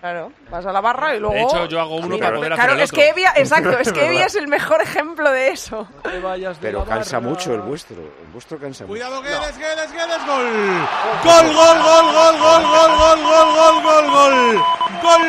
Claro, vas a la barra y luego... De hecho, yo hago uno Sí, para poder claro, hacer el es que Evia, exacto, es que Es Evia es el mejor ejemplo de eso. Pero cansa mucho el vuestro. El vuestro cansa mucho. Cuidado, Guedes, Guedes, Guedes, gol. Gol, gol, gol, gol, gol, gol, gol, gol, gol, gol, gol. Gol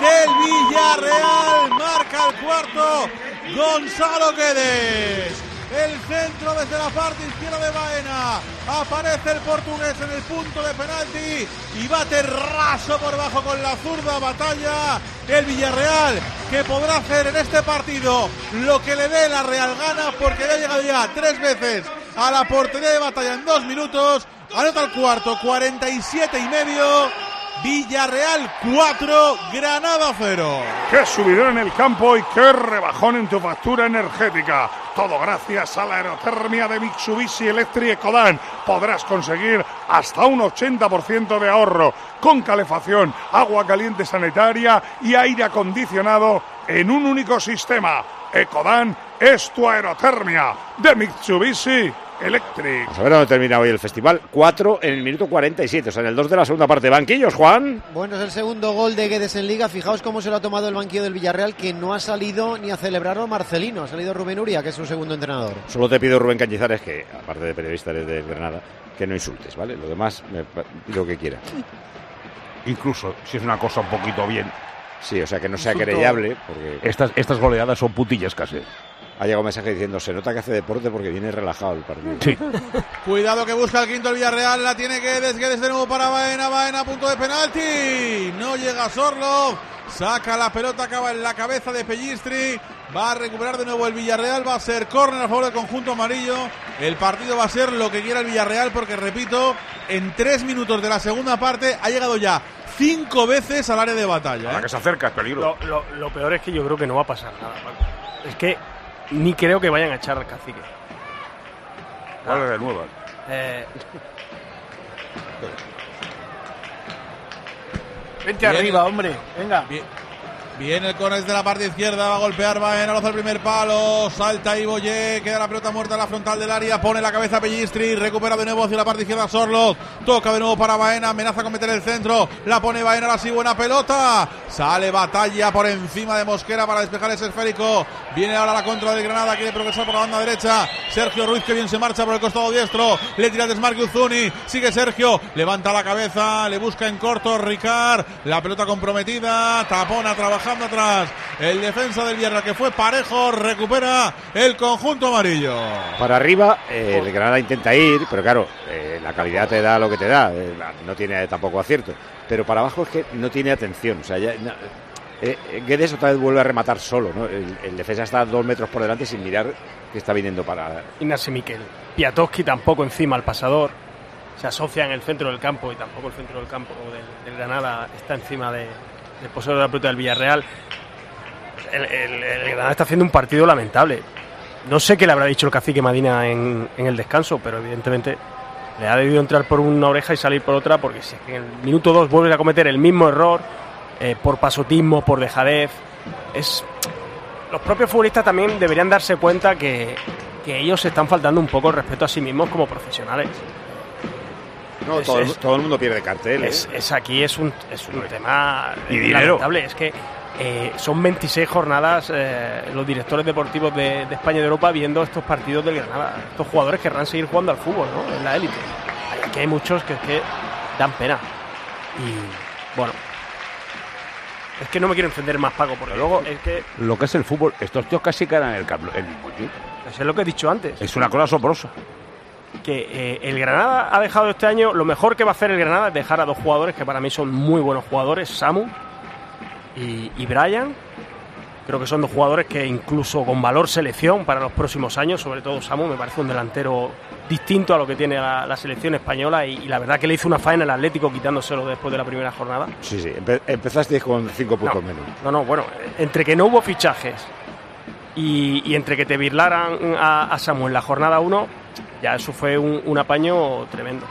del Villarreal. Marca el cuarto. Gonzalo Guedes. El centro desde la parte izquierda de Baena. Aparece el portugués en el punto de penalti y bate raso por bajo con la zurda batalla. El Villarreal que podrá hacer en este partido lo que le dé la Real Gana porque ya ha llegado ya tres veces a la portería de batalla en dos minutos. Anota el cuarto, 47 y medio. Villarreal 4, Granada 0. Qué subidón en el campo y qué rebajón en tu factura energética. Todo gracias a la aerotermia de Mitsubishi Electric Ecodan. Podrás conseguir hasta un 80% de ahorro con calefacción, agua caliente sanitaria y aire acondicionado en un único sistema. Ecodan es tu aerotermia de Mitsubishi Electric. Vamos a ver dónde termina hoy el festival. 4 en el minuto 47, o sea, en el 2 de la segunda parte. Banquillos, Juan. Bueno, es el segundo gol de Guedes en Liga. Fijaos cómo se lo ha tomado el banquillo del Villarreal, que no ha salido ni a celebrarlo Marcelino. Ha salido Rubén Uria, que es su segundo entrenador. Solo te pido, Rubén Cañizares, que aparte de periodista de Granada, que no insultes, ¿vale? Lo demás, me, lo que quieras. Incluso si es una cosa un poquito bien. Sí, o sea, que no sea Insulto. querellable, porque Estas, estas goleadas son putillas casi. Ha llegado un mensaje diciendo, se nota que hace deporte porque viene relajado el partido. Sí. Cuidado que busca el quinto el Villarreal, la tiene Guedes, Guedes de nuevo para Baena, Baena a punto de penalti. No llega Sorlo, saca la pelota, acaba en la cabeza de Pellistri. Va a recuperar de nuevo el Villarreal, va a ser córner a favor del conjunto amarillo. El partido va a ser lo que quiera el Villarreal porque, repito, en tres minutos de la segunda parte ha llegado ya cinco veces al área de batalla. A la ¿eh? que se acerca es peligro. Lo, lo- lo peor es que yo creo que no va a pasar nada. Es que ni creo que vayan a echar al cacique. Vale, de nuevo. Eh, Vente Bien. arriba, hombre. Venga. Bien. Viene el córner desde la parte izquierda, va a golpear Baena, lo hace el primer palo, salta Iboye, queda la pelota muerta en la frontal del área, pone la cabeza Pellistri, recupera de nuevo hacia la parte izquierda Sorloz, toca de nuevo para Baena, amenaza con meter el centro, la pone Baena, la sí, buena pelota, sale batalla por encima de Mosquera para despejar ese esférico, viene ahora la contra del Granada, quiere progresar por la banda derecha, Sergio Ruiz que bien se marcha por el costado diestro, le tira desmarque Uzuni, sigue Sergio, levanta la cabeza, le busca en corto Ricard, la pelota comprometida, tapona trabajando atrás, el defensa del Villarreal que fue parejo, recupera el conjunto amarillo. Para arriba, eh, el Granada intenta ir, pero claro, eh, la calidad te da lo que te da, eh, no tiene tampoco acierto. Pero para abajo es que no tiene atención, o sea, ya, no, Guedes otra vez vuelve a rematar solo, ¿no? El, el defensa está dos metros por delante sin mirar que está viniendo para... Ignacio Miquel. Piatowski tampoco encima al pasador. Se asocia en el centro del campo y tampoco el centro del campo del, del Granada está encima de, del poseedor de la pelota del Villarreal. El, el- el Granada está haciendo un partido lamentable. No sé qué le habrá dicho el cacique Madina en, en el descanso, pero evidentemente le ha debido entrar por una oreja y salir por otra, porque si es que en el minuto 2 vuelve a cometer el mismo error, eh, por pasotismo, por dejadez. Es, los propios futbolistas también deberían darse cuenta que, que ellos se están faltando un poco el respeto a sí mismos como profesionales. No, Es- todo, el, es- todo el mundo pierde cartel. ¿eh? Es, es aquí es un, es un tema Y eh, dinero. lamentable. Es que eh, son 26 jornadas eh, los directores deportivos de, de España y de Europa viendo estos partidos del Granada. Estos jugadores querrán seguir jugando al fútbol, ¿no? En la élite. Aquí hay muchos que, es que dan pena. Y bueno. Es que no me quiero encender más, Paco, porque luego es que Lo que es el fútbol, estos tíos casi ganan el, cable- el eso es lo que he dicho antes. Es una cosa asombrosa. que eh, el Granada ha dejado este año, lo mejor que va a hacer el Granada es dejar a dos jugadores que para mí son muy buenos jugadores, Samu y, y Brian. Creo que son dos jugadores que incluso con valor selección para los próximos años, sobre todo Samu, me parece un delantero distinto a lo que tiene la, la selección española y, y la verdad que le hizo una faena al Atlético quitándoselo después de la primera jornada. Sí, sí, empe- empezaste con cinco puntos No. menos. No, no, bueno, entre que no hubo fichajes y, y entre que te birlaran a, a Samu en la jornada 1, ya eso fue un, un apaño tremendo.